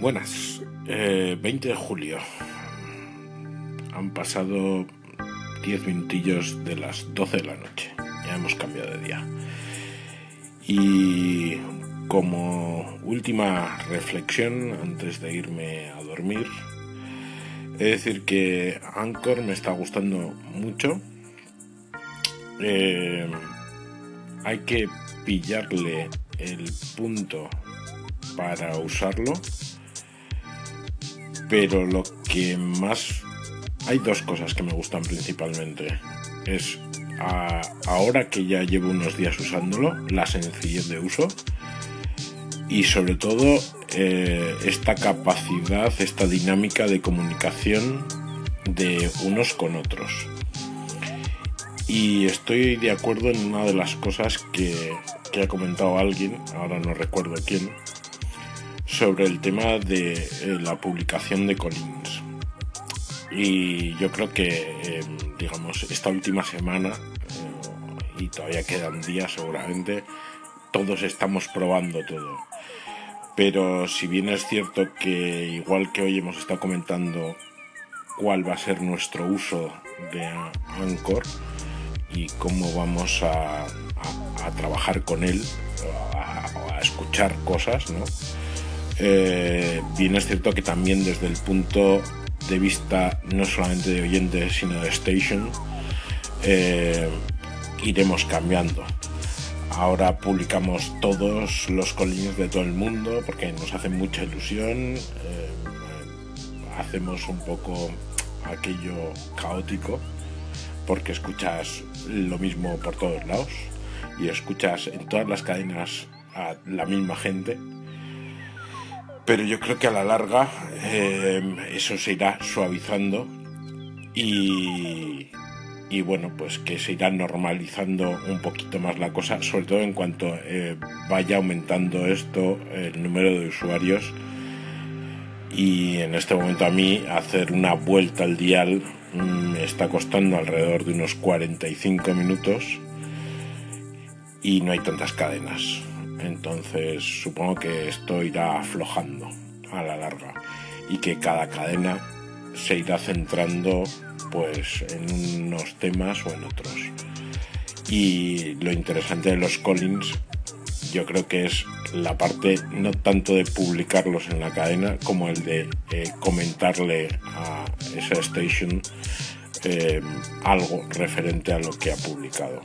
Buenas, eh, 20 de julio. Han pasado 10 minutillos de las 12 de la noche. Ya hemos cambiado de día. Y como última reflexión antes de irme a dormir, he de decir que Anchor me está gustando mucho. Eh, hay que pillarle el punto para usarlo pero lo que más hay dos cosas que me gustan principalmente. Es ahora que ya llevo unos días usándolo la sencillez de uso. Y sobre todo eh, esta capacidad esta dinámica de comunicación de unos con otros. Y estoy de acuerdo en una de las cosas que, que ha comentado alguien ahora no recuerdo quién sobre el tema de eh, la publicación de Collins. Y yo creo que, em, digamos, esta última semana, eh, y todavía quedan días seguramente, todos estamos probando todo. Pero si bien es cierto que igual que hoy hemos estado comentando cuál va a ser nuestro uso de Anchor y cómo vamos a, trabajar con él, a, a escuchar cosas, ¿no? Eh, bien es cierto que también desde el punto de vista no solamente de oyentes, sino de station, eh, iremos cambiando. Ahora publicamos todos los colines de todo el mundo porque nos hace mucha ilusión. Eh, hacemos un poco aquello caótico porque escuchas lo mismo por todos lados y escuchas en todas las cadenas a la misma gente pero yo creo que a la larga eh, eso se irá suavizando y, bueno, pues que se irá normalizando un poquito más la cosa, sobre todo en cuanto eh, vaya aumentando esto, el número de usuarios. Y en este momento a mí hacer una vuelta al dial mm, me está costando alrededor de unos 45 minutos y no hay tantas cadenas. Entonces supongo que esto irá aflojando a la larga y que cada cadena se irá centrando pues en unos temas o en otros. Y lo interesante de los Collins yo creo que es la parte no tanto de publicarlos en la cadena como el de eh, comentarle a esa station eh, algo referente a lo que ha publicado.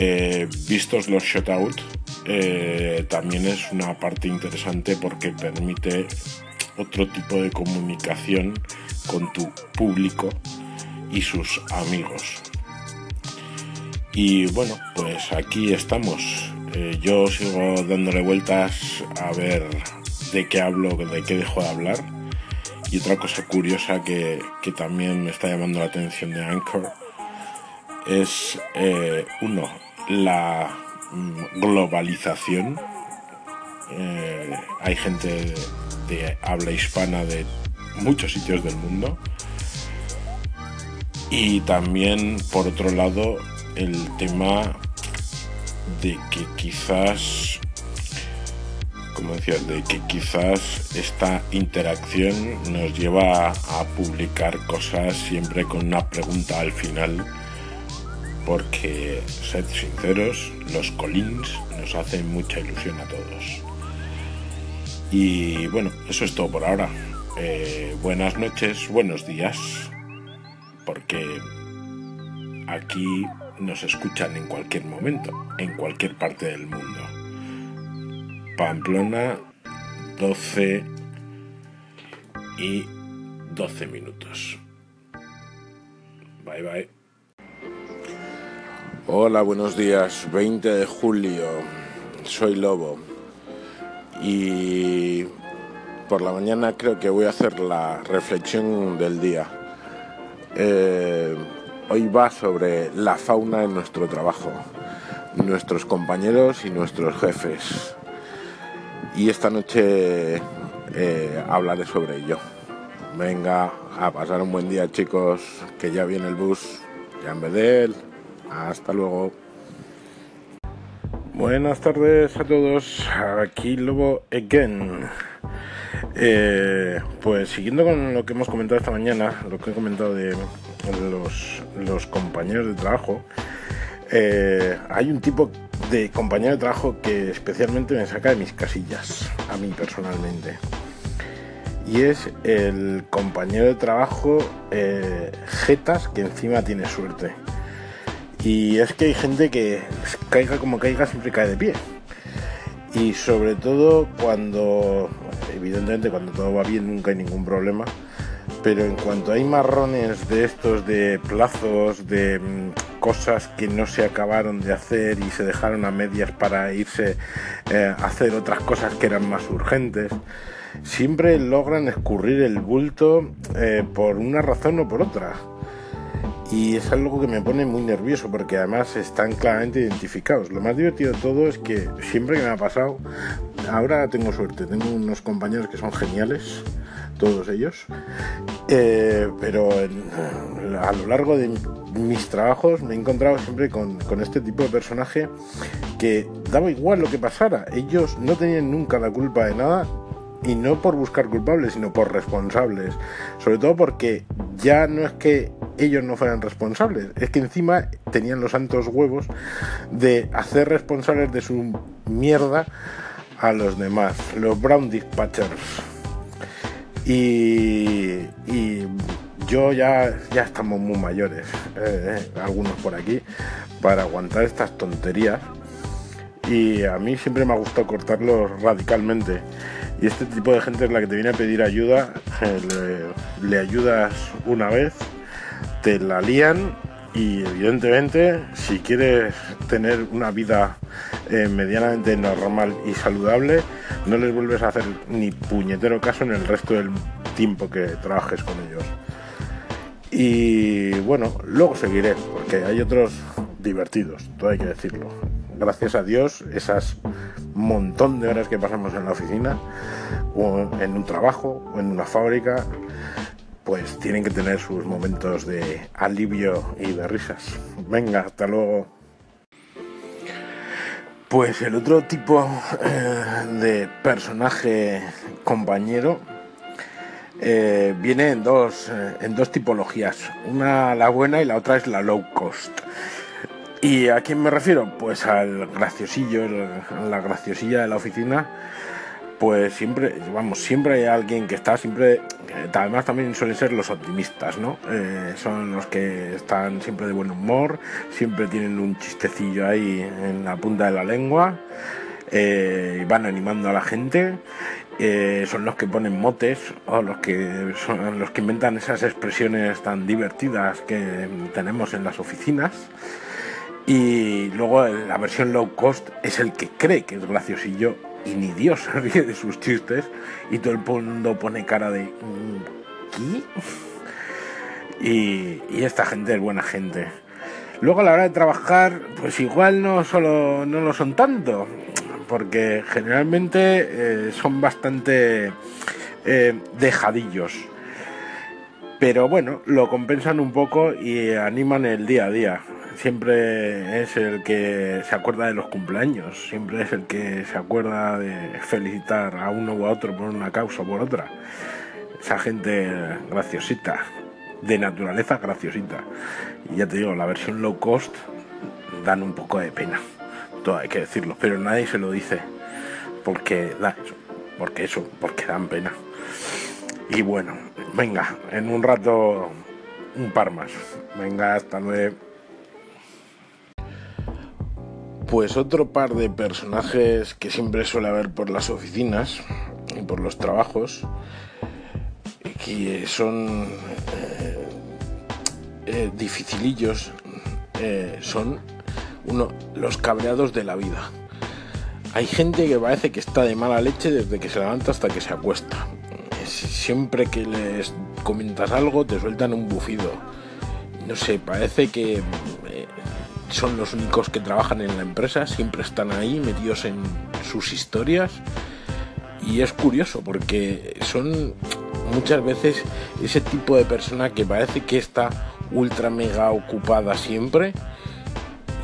Eh, vistos los shutout, eh, también es una parte interesante porque permite otro tipo de comunicación con tu público y sus amigos. Y bueno, pues aquí estamos. Eh, yo sigo dándole vueltas a ver de qué hablo, de qué dejo de hablar. Y otra cosa curiosa que, también me está llamando la atención de Anchor es, uno, la mm, globalización. Eh, hay gente de, habla hispana de muchos sitios del mundo. Y también, por otro lado, el tema de que quizás, como decía, de que quizás esta interacción nos lleva a publicar cosas siempre con una pregunta al final porque, sed sinceros, los Collins nos hacen mucha ilusión a todos. Y bueno, eso es todo por ahora. Eh, buenas noches, buenos días, porque aquí nos escuchan en cualquier momento, en cualquier parte del mundo. Pamplona, 12 y 12 minutos. Bye bye. Hola, buenos días. 20 de julio. Soy Lobo. Y por la mañana creo que voy a hacer la reflexión del día. Eh, hoy va sobre la fauna en nuestro trabajo, nuestros compañeros y nuestros jefes. Y esta noche eh, hablaré sobre ello. Venga, a pasar un buen día chicos, que ya viene el bus, ya en vez de él. Hasta luego. Buenas tardes a todos. Aquí Lobo again. Eh, pues siguiendo con lo que hemos comentado esta mañana, lo que he comentado de los, compañeros de trabajo, eh, hay un tipo de compañero de trabajo que especialmente me saca de mis casillas, a mí personalmente. Y es el compañero de trabajo eh, Jetas que encima tiene suerte. Y es que hay gente que caiga como caiga siempre cae de pie. Y sobre todo cuando, evidentemente cuando todo va bien nunca hay ningún problema. Pero en cuanto hay marrones de estos, de plazos, de mm, cosas que no se acabaron de hacer y se dejaron a medias para irse eh, a hacer otras cosas que eran más urgentes, siempre logran escurrir el bulto eh, por una razón o por otra y es algo que me pone muy nervioso porque además están claramente identificados. Lo más divertido de todo es que siempre que me ha pasado, ahora tengo suerte, tengo unos compañeros que son geniales, todos ellos, eh, pero a lo largo de mis trabajos me he encontrado siempre con, con este tipo de personaje que daba igual lo que pasara, ellos no tenían nunca la culpa de nada y no por buscar culpables, sino por responsables. Sobre todo porque ya no es que ellos no fueran responsables, es que encima tenían los santos huevos de hacer responsables de su mierda a los demás, los Brown Dispatchers. Y, y yo ya, ya estamos muy mayores, eh, eh, algunos por aquí, para aguantar estas tonterías. Y a mí siempre me ha gustado cortarlos radicalmente. Y este tipo de gente es la que te viene a pedir ayuda, eh, le, ayudas una vez, te la lían y evidentemente si quieres tener una vida eh, medianamente normal y saludable, no les vuelves a hacer ni puñetero caso en el resto del tiempo que trabajes con ellos. Y bueno, luego seguiré, porque hay otros divertidos, todo hay que decirlo gracias a Dios, esas montón de horas que pasamos en la oficina, o en un trabajo, o en una fábrica, pues tienen que tener sus momentos de alivio y de risas. Venga, hasta luego. Pues el otro tipo eh, de personaje compañero eh, viene en dos, eh, en dos tipologías. Una la buena y la otra es la low cost. ¿Y a quién me refiero? Pues al graciosillo, la graciosilla de la oficina. Pues siempre, vamos, siempre hay alguien que está siempre. Eh, además, también suelen ser los optimistas, ¿no? Eh, son los que están siempre de buen humor, siempre tienen un chistecillo ahí en la punta de la lengua, eh, y van animando a la gente. son los que ponen motes o los que son los que inventan esas expresiones tan divertidas que tenemos en las oficinas. Y luego la versión low cost es el que cree que es graciosillo y ni Dios se ríe de sus chistes y todo el mundo pone cara de ¿qué? Y, esta gente es buena gente. Luego a la hora de trabajar, pues igual no solo no lo son tanto, porque generalmente eh, son bastante eh, dejadillos. Pero bueno, lo compensan un poco y animan el día a día siempre es el que se acuerda de los cumpleaños, siempre es el que se acuerda de felicitar a uno u a otro por una causa o por otra. Esa gente graciosita, de naturaleza graciosita. Y ya te digo, la versión low cost dan un poco de pena, todo hay que decirlo, pero nadie se lo dice porque da eso, porque eso, porque dan pena. Y bueno, venga, en un rato un par más. Venga, hasta luego. Pues otro par de personajes que siempre suele haber por las oficinas y por los trabajos, que son eh, eh, dificilillos, eh, son uno, los cabreados de la vida. Hay gente que parece que está de mala leche desde que se levanta hasta que se acuesta. Siempre que les comentas algo te sueltan un bufido. No sé, parece que son los únicos que trabajan en la empresa, siempre están ahí metidos en sus historias. Y es curioso porque son muchas veces ese tipo de persona que parece que está ultra mega ocupada siempre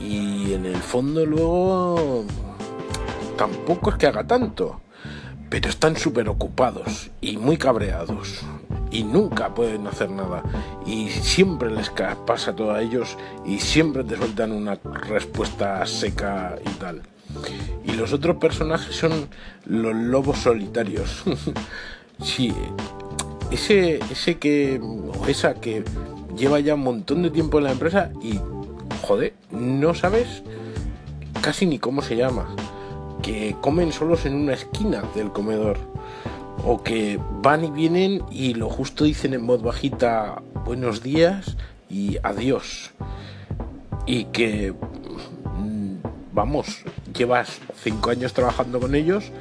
y en el fondo luego tampoco es que haga tanto pero están súper ocupados y muy cabreados y nunca pueden hacer nada y siempre les pasa todo a ellos y siempre te sueltan una respuesta seca y tal. Y los otros personajes son los lobos solitarios. sí, ese, ese que, o esa que lleva ya un montón de tiempo en la empresa y, joder, no sabes casi ni cómo se llama que comen solos en una esquina del comedor o que van y vienen y lo justo dicen en voz bajita buenos días y adiós y que mm, vamos llevas cinco años trabajando con ellos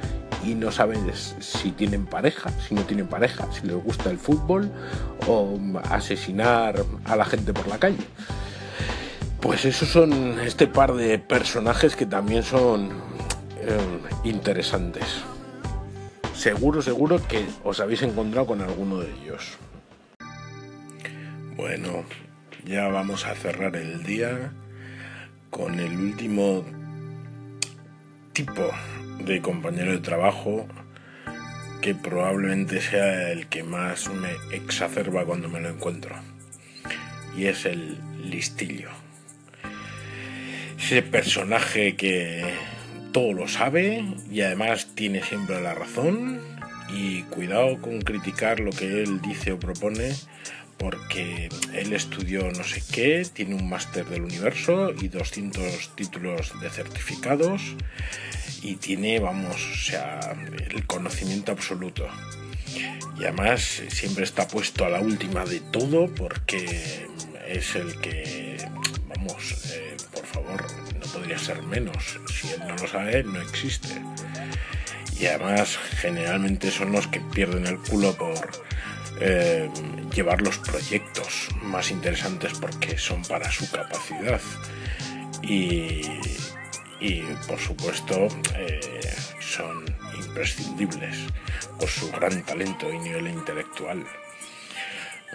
y no sabes si tienen pareja, si no tienen pareja, si les gusta el fútbol o asesinar a la gente por la calle. Pues esos son este par de personajes que también son interesantes. Seguro, seguro que os habéis encontrado con alguno de ellos. Bueno, ya vamos a cerrar el día con el último tipo de compañero de trabajo que probablemente sea el que más me exacerba cuando me lo encuentro. Y es el listillo. Ese personaje que todo lo sabe y además tiene siempre la razón y cuidado con criticar lo que él dice o propone porque él estudió no sé qué, tiene un máster del universo y 200 títulos de certificados y tiene, vamos, o sea, el conocimiento absoluto. Y además siempre está puesto a la última de todo porque es el que, vamos, eh, por favor, podría ser menos. Si él no lo sabe, no existe. Y además, generalmente son los que pierden el culo por eh, llevar los proyectos más interesantes porque son para su capacidad. Y, por supuesto, eh, son imprescindibles por su gran talento y nivel intelectual.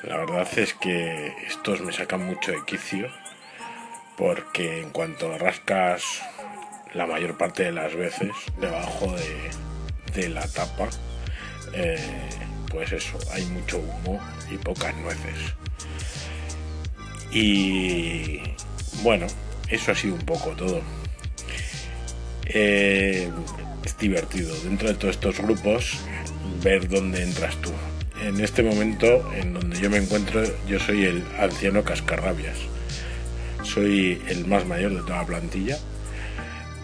La verdad es que estos me sacan mucho de quicio porque en cuanto rascas la mayor parte de las veces debajo de, la tapa, eh, pues eso, hay mucho humo y pocas nueces. Y bueno, eso ha sido un poco todo. Eh, es divertido dentro de todos estos grupos ver dónde entras tú. En este momento en donde yo me encuentro, yo soy el anciano cascarrabias soy el más mayor de toda la plantilla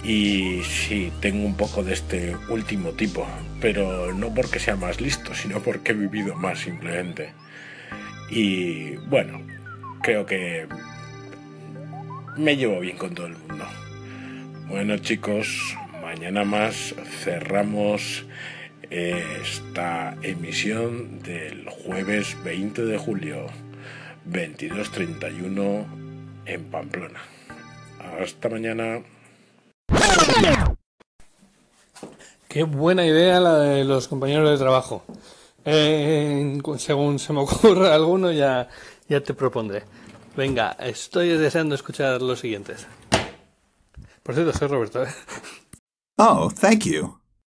y sí, tengo un poco de este último tipo, pero no porque sea más listo, sino porque he vivido más simplemente. Y bueno, creo que me llevo bien con todo el mundo. Bueno chicos, mañana más cerramos esta emisión del jueves 20 de julio 22.31 en Pamplona. Hasta mañana. Qué buena idea la de los compañeros de trabajo. Eh, según se me ocurra alguno, ya, ya te propondré. Venga, estoy deseando escuchar los siguientes. Por cierto, soy Roberto. ¿eh? Oh, thank you.